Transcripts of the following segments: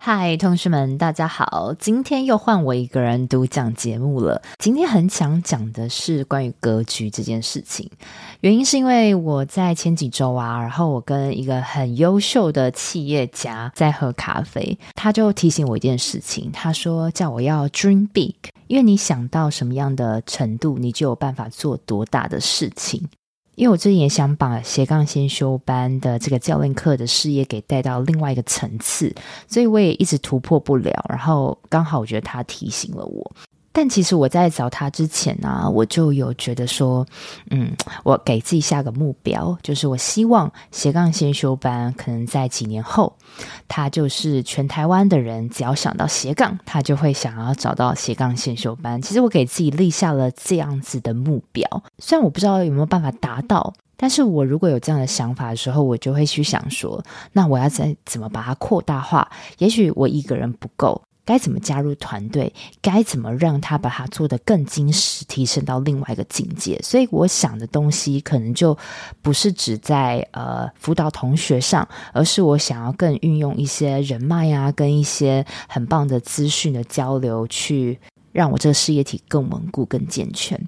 嗨，同学们，大家好！今天又换我一个人独讲节目了。今天很想讲的是关于格局这件事情，原因是因为我在前几周啊，然后我跟一个很优秀的企业家在喝咖啡，他就提醒我一件事情，他说叫我要 dream big，因为你想到什么样的程度，你就有办法做多大的事情。因为我最近也想把斜杠先修班的这个教练课的事业给带到另外一个层次，所以我也一直突破不了。然后刚好我觉得他提醒了我。但其实我在找他之前呢、我就有觉得说，嗯，我给自己下个目标，就是我希望斜杠先修班可能在几年后，他就是全台湾的人只要想到斜杠，他就会想要找到斜杠先修班。其实我给自己立下了这样子的目标，虽然我不知道有没有办法达到，但是我如果有这样的想法的时候，我就会去想说，那我要再怎么把它扩大化？也许我一个人不够。该怎么加入团队？该怎么让他把它做得更精实，提升到另外一个境界？所以我想的东西可能就不是只在呃辅导同学上，而是我想要更运用一些人脉啊，跟一些很棒的资讯的交流，去让我这个事业体更稳固、更健全。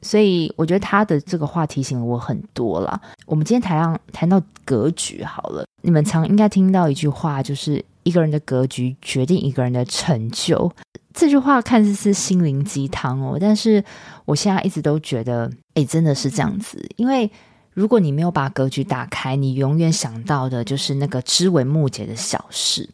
所以我觉得他的这个话提醒了我很多了。我们今天谈上谈到格局好了，你们常应该听到一句话，就是。一个人的格局决定一个人的成就，这句话看似是心灵鸡汤哦，但是我现在一直都觉得，诶，真的是这样子。因为如果你没有把格局打开，你永远想到的就是那个枝微末节的小事。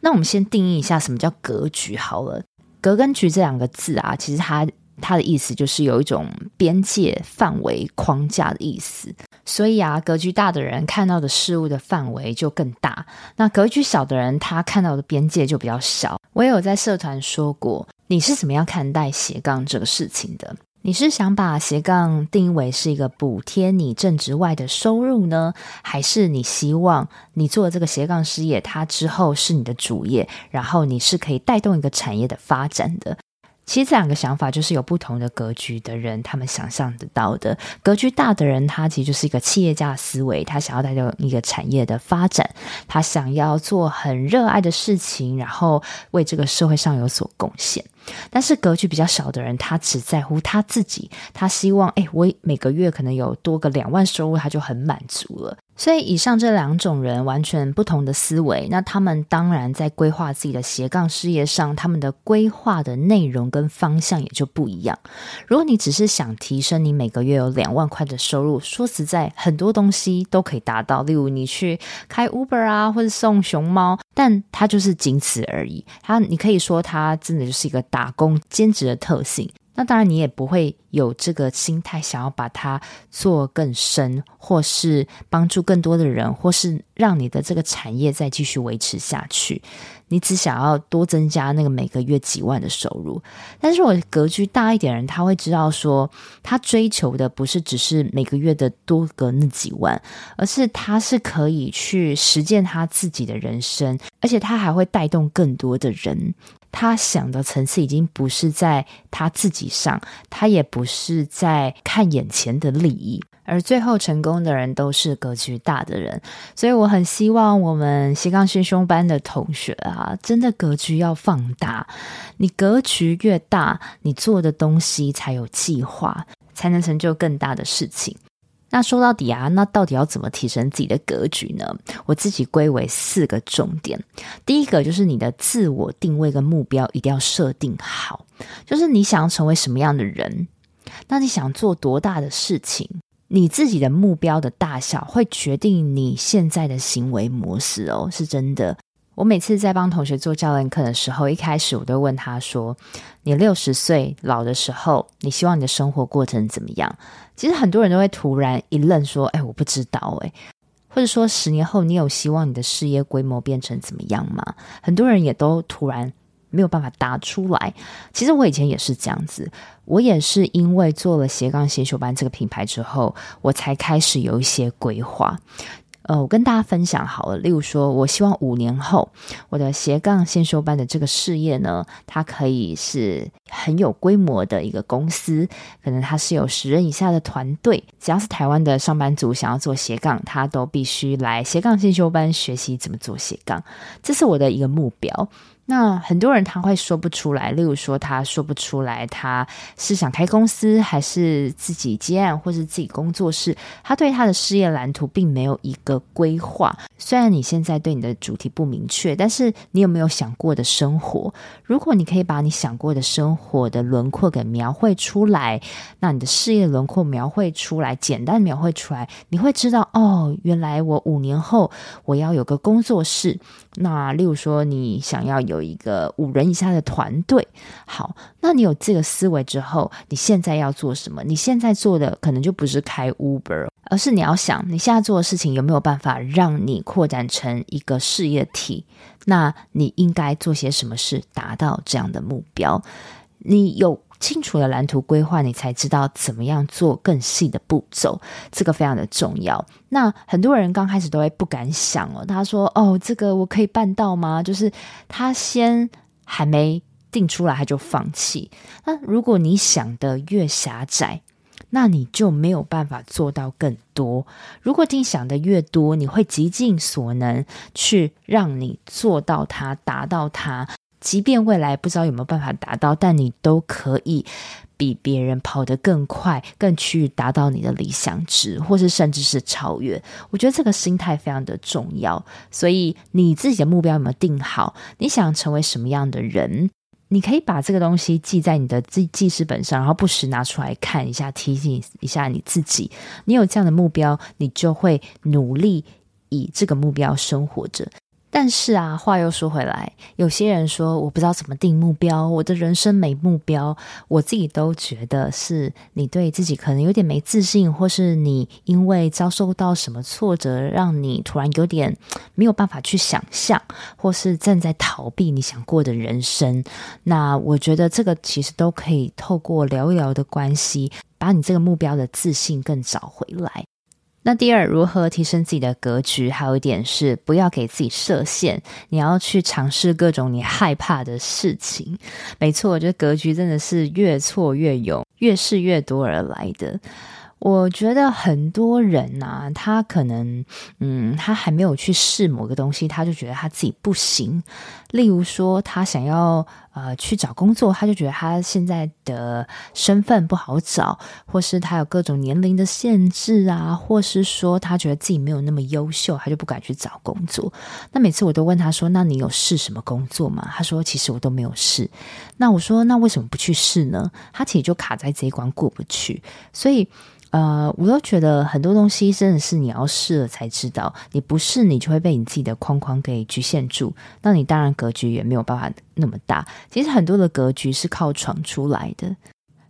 那我们先定义一下什么叫格局好了。格跟局这两个字啊，其实它。它的意思就是有一种边界、范围、框架的意思，所以啊，格局大的人看到的事物的范围就更大，那格局小的人他看到的边界就比较小。我也有在社团说过，你是怎么样看待斜杠这个事情的？你是想把斜杠定义为是一个补贴你正职外的收入呢，还是你希望你做这个斜杠事业，它之后是你的主业，然后你是可以带动一个产业的发展的？其实这两个想法就是有不同的格局的人，他们想象得到的。格局大的人，他其实就是一个企业家思维，他想要带动一个产业的发展，他想要做很热爱的事情，然后为这个社会上有所贡献。但是格局比较小的人，他只在乎他自己，他希望，哎，我每个月可能有多个两万收入，他就很满足了。所以，以上这两种人完全不同的思维，那他们当然在规划自己的斜杠事业上，他们的规划的内容跟方向也就不一样。如果你只是想提升你每个月有两万块的收入，说实在，很多东西都可以达到，例如你去开 Uber 啊，或者送熊猫，但它就是仅此而已。它，你可以说它真的就是一个打工兼职的特性。那当然，你也不会有这个心态，想要把它做更深，或是帮助更多的人，或是让你的这个产业再继续维持下去。你只想要多增加那个每个月几万的收入。但是我格局大一点人，他会知道说，他追求的不是只是每个月的多个那几万，而是他是可以去实践他自己的人生，而且他还会带动更多的人。他想的层次已经不是在他自己上，他也不是在看眼前的利益，而最后成功的人都是格局大的人。所以我很希望我们斜杠先修班的同学啊，真的格局要放大。你格局越大，你做的东西才有计划，才能成就更大的事情。那说到底啊，那到底要怎么提升自己的格局呢？我自己归为四个重点。第一个就是你的自我定位跟目标一定要设定好，就是你想要成为什么样的人，那你想做多大的事情，你自己的目标的大小会决定你现在的行为模式哦，是真的。我每次在帮同学做教练课的时候，一开始我都问他说：“你六十岁老的时候，你希望你的生活过程怎么样？”其实很多人都会突然一愣，说：“哎，我不知道。”哎，或者说十年后你有希望你的事业规模变成怎么样吗？很多人也都突然没有办法答出来。其实我以前也是这样子，我也是因为做了斜杠先修班这个品牌之后，我才开始有一些规划。呃，我跟大家分享好了，例如说，我希望五年后我的斜杠先修班的这个事业呢，它可以是很有规模的一个公司，可能它是有十人以下的团队，只要是台湾的上班族想要做斜杠，他都必须来斜杠先修班学习怎么做斜杠，这是我的一个目标。那很多人他会说不出来，例如说他说不出来，他是想开公司还是自己接案，或是自己工作室，他对他的事业蓝图并没有一个规划。虽然你现在对你的主题不明确，但是你有没有想过的生活？如果你可以把你想过的生活的轮廓给描绘出来，那你的事业轮廓描绘出来，简单描绘出来，你会知道哦，原来我五年后我要有个工作室。那例如说你想要有。有一个五人以下的团队，好，那你有这个思维之后，你现在要做什么？你现在做的可能就不是开 Uber，而是你要想你现在做的事情有没有办法让你扩展成一个事业体？那你应该做些什么事达到这样的目标？你有清楚的蓝图规划，你才知道怎么样做更细的步骤，这个非常的重要。那很多人刚开始都会不敢想哦，他说：“哦，这个我可以办到吗？”就是他先还没定出来，他就放弃。那如果你想的越狭窄，那你就没有办法做到更多。如果你想的越多，你会极尽所能去让你做到它，达到它。即便未来不知道有没有办法达到，但你都可以比别人跑得更快，更去达到你的理想值，或是甚至是超越。我觉得这个心态非常的重要。所以你自己的目标有没有定好？你想成为什么样的人？你可以把这个东西记在你的记记事本上，然后不时拿出来看一下，提醒一下你自己。你有这样的目标，你就会努力以这个目标生活着。但是啊，话又说回来，有些人说我不知道怎么定目标，我的人生没目标。我自己都觉得是你对自己可能有点没自信，或是你因为遭受到什么挫折，让你突然有点没有办法去想象，或是正在逃避你想过的人生。那我觉得这个其实都可以透过聊一聊的关系，把你这个目标的自信更找回来。那第二，如何提升自己的格局？还有一点是，不要给自己设限，你要去尝试各种你害怕的事情。没错，我觉得格局真的是越挫越勇，越试越多而来的。我觉得很多人呐、啊，他可能，嗯，他还没有去试某个东西，他就觉得他自己不行。例如说，他想要呃去找工作，他就觉得他现在的身份不好找，或是他有各种年龄的限制啊，或是说他觉得自己没有那么优秀，他就不敢去找工作。那每次我都问他说：“那你有试什么工作吗？”他说：“其实我都没有试。”那我说：“那为什么不去试呢？”他其实就卡在这一关过不去，所以。呃，我都觉得很多东西真的是你要试了才知道，你不试你就会被你自己的框框给局限住，那你当然格局也没有办法那么大。其实很多的格局是靠闯出来的，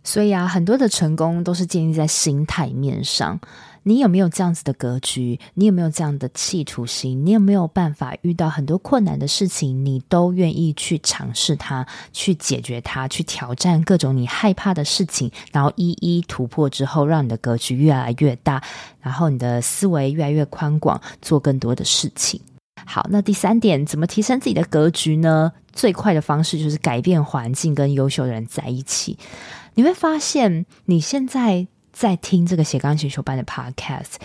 所以啊，很多的成功都是建立在心态面上。你有没有这样子的格局？你有没有这样的企图心？你有没有办法遇到很多困难的事情，你都愿意去尝试它，去解决它，去挑战各种你害怕的事情，然后一一突破之后，让你的格局越来越大，然后你的思维越来越宽广，做更多的事情。好，那第三点，怎么提升自己的格局呢？最快的方式就是改变环境，跟优秀的人在一起。你会发现，你现在。在听这个斜杠星球班的 podcast，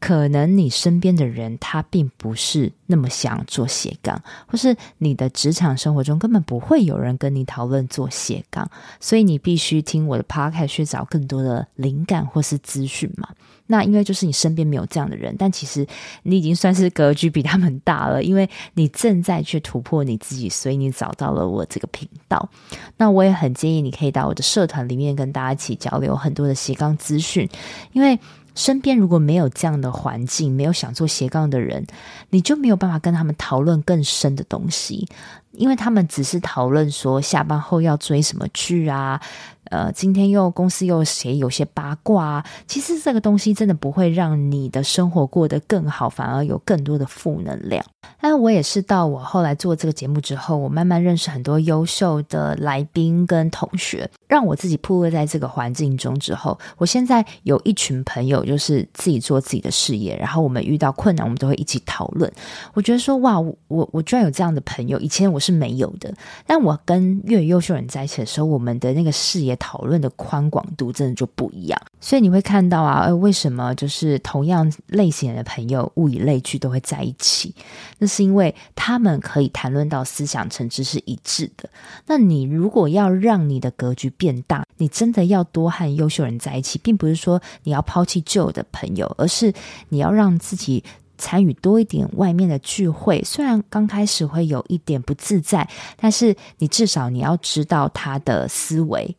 可能你身边的人他并不是那么想做斜杠，或是你的职场生活中根本不会有人跟你讨论做斜杠，所以你必须听我的 podcast 去找更多的灵感或是资讯嘛。那因为就是你身边没有这样的人，但其实你已经算是格局比他们大了，因为你正在去突破你自己，所以你找到了我这个频道。那我也很建议你可以到我的社团里面跟大家一起交流很多的斜杠资讯，因为身边如果没有这样的环境，没有想做斜杠的人，你就没有办法跟他们讨论更深的东西。因为他们只是讨论说下班后要追什么剧啊。呃，今天又公司又谁有些八卦啊？其实这个东西真的不会让你的生活过得更好，反而有更多的负能量。但我也是到我后来做这个节目之后，我慢慢认识很多优秀的来宾跟同学，让我自己铺位在这个环境中之后，我现在有一群朋友，就是自己做自己的事业，然后我们遇到困难，我们都会一起讨论。我觉得说哇，我我居然有这样的朋友，以前我是没有的。但我跟越优秀人在一起的时候，我们的那个视野。讨论的宽广度真的就不一样，所以你会看到啊，为什么就是同样类型的朋友，物以类聚，都会在一起？那是因为他们可以谈论到思想层次是一致的。那你如果要让你的格局变大，你真的要多和优秀人在一起，并不是说你要抛弃旧的朋友，而是你要让自己。参与多一点外面的聚会，虽然刚开始会有一点不自在，但是你至少你要知道他的思维。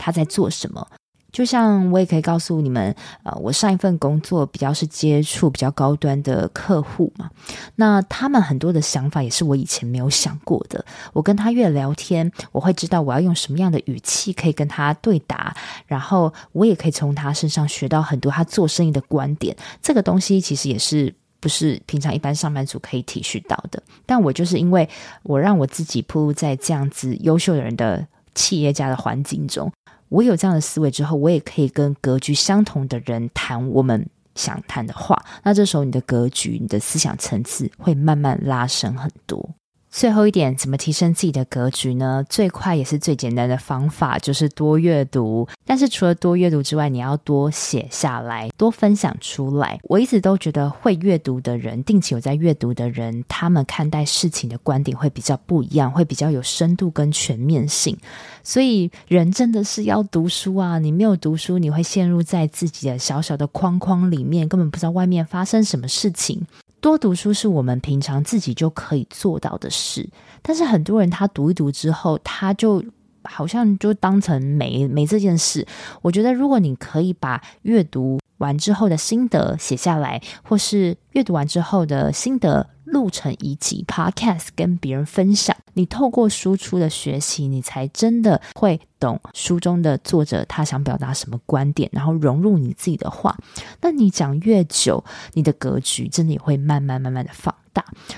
他在做什么？就像我也可以告诉你们，呃，我上一份工作比较是接触比较高端的客户嘛，那他们很多的想法也是我以前没有想过的。我跟他越聊天，我会知道我要用什么样的语气可以跟他对答，然后我也可以从他身上学到很多他做生意的观点。这个东西其实也是不是平常一般上班族可以体恤到的。但我就是因为我让我自己铺在这样子优秀的人的企业家的环境中。我有这样的思维之后，我也可以跟格局相同的人谈我们想谈的话。那这时候，你的格局、你的思想层次会慢慢拉伸很多。最后一点，怎么提升自己的格局呢？最快也是最简单的方法就是多阅读。但是除了多阅读之外，你要多写下来，多分享出来。我一直都觉得会阅读的人，定期有在阅读的人，他们看待事情的观点会比较不一样，会比较有深度跟全面性。所以人真的是要读书啊！你没有读书，你会陷入在自己的小小的框框里面，根本不知道外面发生什么事情。多读书是我们平常自己就可以做到的事，但是很多人他读一读之后，他就好像就当成没没这件事。我觉得，如果你可以把阅读完之后的心得写下来，或是阅读完之后的心得录成一集 Podcast 跟别人分享，你透过输出的学习，你才真的会懂书中的作者他想表达什么观点，然后融入你自己的话。那你讲越久，你的格局真的也会慢慢慢慢的放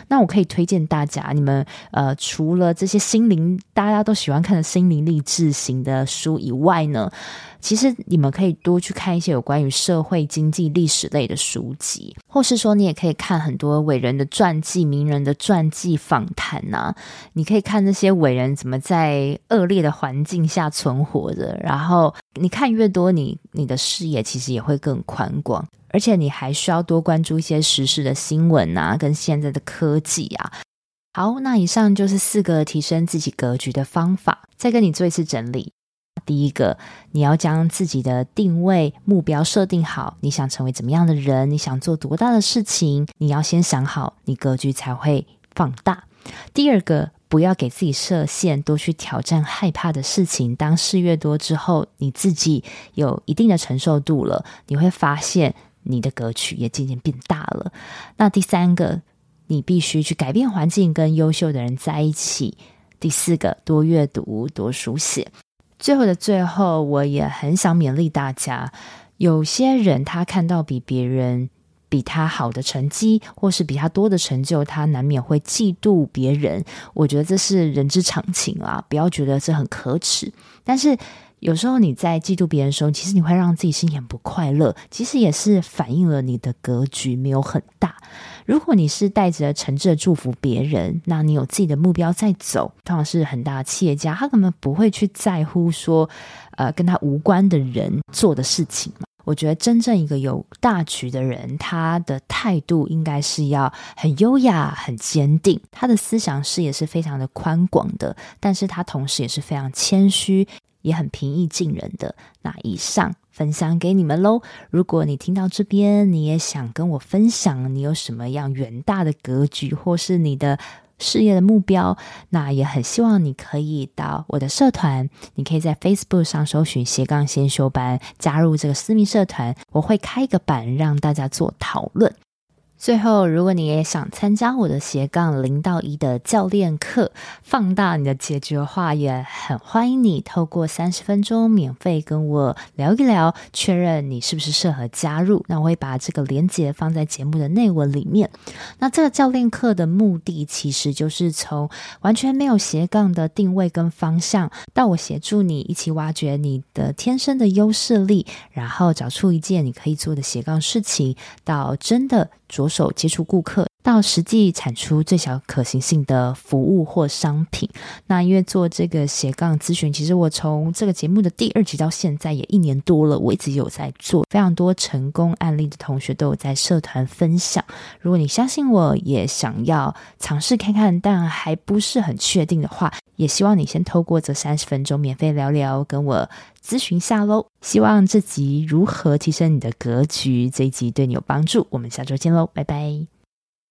那我可以推荐大家，你们呃，除了这些心灵大家都喜欢看的心灵励志型的书以外呢，其实你们可以多去看一些有关于社会、经济、历史类的书籍，或是说你也可以看很多伟人的传记、名人的传记访谈呐。你可以看那些伟人怎么在恶劣的环境下存活的，然后你看越多，你你的视野其实也会更宽广，而且你还需要多关注一些时事的新闻啊，跟现在的科技啊。好，那以上就是四个提升自己格局的方法，再跟你做一次整理。第一个，你要将自己的定位目标设定好，你想成为怎么样的人？你想做多大的事情？你要先想好，你格局才会放大。第二个，不要给自己设限，多去挑战害怕的事情。当事越多之后，你自己有一定的承受度了，你会发现你的格局也渐渐变大了。那第三个，你必须去改变环境，跟优秀的人在一起。第四个，多阅读，多书写。最后的最后，我也很想勉励大家。有些人他看到比别人比他好的成绩，或是比他多的成就，他难免会嫉妒别人。我觉得这是人之常情啊，不要觉得这很可耻。但是有时候你在嫉妒别人的时候，其实你会让自己心里很不快乐，其实也是反映了你的格局没有很大。如果你是带着诚挚的祝福别人，那你有自己的目标在走，通常是很大的企业家，他根本不会去在乎说，呃，跟他无关的人做的事情嘛。我觉得真正一个有大局的人，他的态度应该是要很优雅、很坚定，他的思想视野是非常的宽广的，但是他同时也是非常谦虚，也很平易近人的。那以上。分享给你们喽！如果你听到这边，你也想跟我分享你有什么样远大的格局，或是你的事业的目标，那也很希望你可以到我的社团，你可以在 Facebook 上搜寻斜杠先修班，加入这个私密社团，我会开一个版让大家做讨论。最后，如果你也想参加我的斜杠零到一的教练课，放大你的解决话，也很欢迎你透过三十分钟免费跟我聊一聊，确认你是不是适合加入。那我会把这个连接放在节目的内文里面。那这个教练课的目的，其实就是从完全没有斜杠的定位跟方向，到我协助你一起挖掘你的天生的优势力，然后找出一件你可以做的斜杠事情，到真的。着手接触顾客，到实际产出最小可行性的服务或商品。那因为做这个斜杠咨询，其实我从这个节目的第二集到现在也一年多了，我一直有在做，非常多成功案例的同学都有在社团分享。如果你相信我，也想要尝试看看，但还不是很确定的话，也希望你先透过这三十分钟免费聊聊，跟我咨询下喽。希望这集如何提升你的格局，这一集对你有帮助。我们下周见喽，拜拜！